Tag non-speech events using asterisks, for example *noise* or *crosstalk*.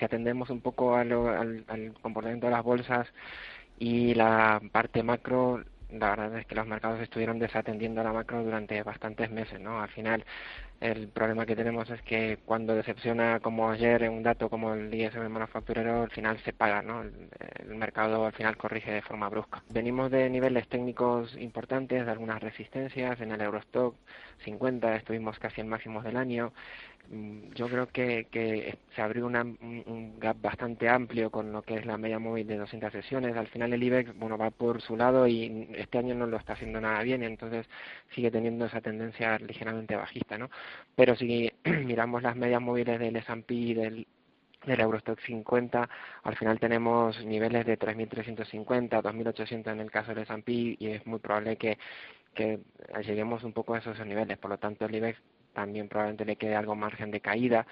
Si atendemos un poco a al, al comportamiento de las bolsas y la parte macro, la verdad es que los mercados estuvieron desatendiendo a la macro durante bastantes meses, ¿no? Al final, el problema que tenemos es que cuando decepciona como ayer un dato como el ISM manufacturero, al final se paga, ¿no? El, mercado al final corrige de forma brusca. Venimos de niveles técnicos importantes, de algunas resistencias, en el Eurostock 50 estuvimos casi en máximos del año, yo creo que, que se abrió una, un gap bastante amplio con lo que es la media móvil de 200 sesiones. Al final el IBEX bueno va por su lado y este año no lo está haciendo nada bien, entonces sigue teniendo esa tendencia ligeramente bajista, ¿no? Pero si *clears throat* miramos las medias móviles del S&P y del del Eurostock 50, al final tenemos niveles de 3.350, 2.800 en el caso del S&P y es muy probable que, que lleguemos un poco a esos niveles. Por lo tanto, el IBEX también probablemente le quede algo margen de caída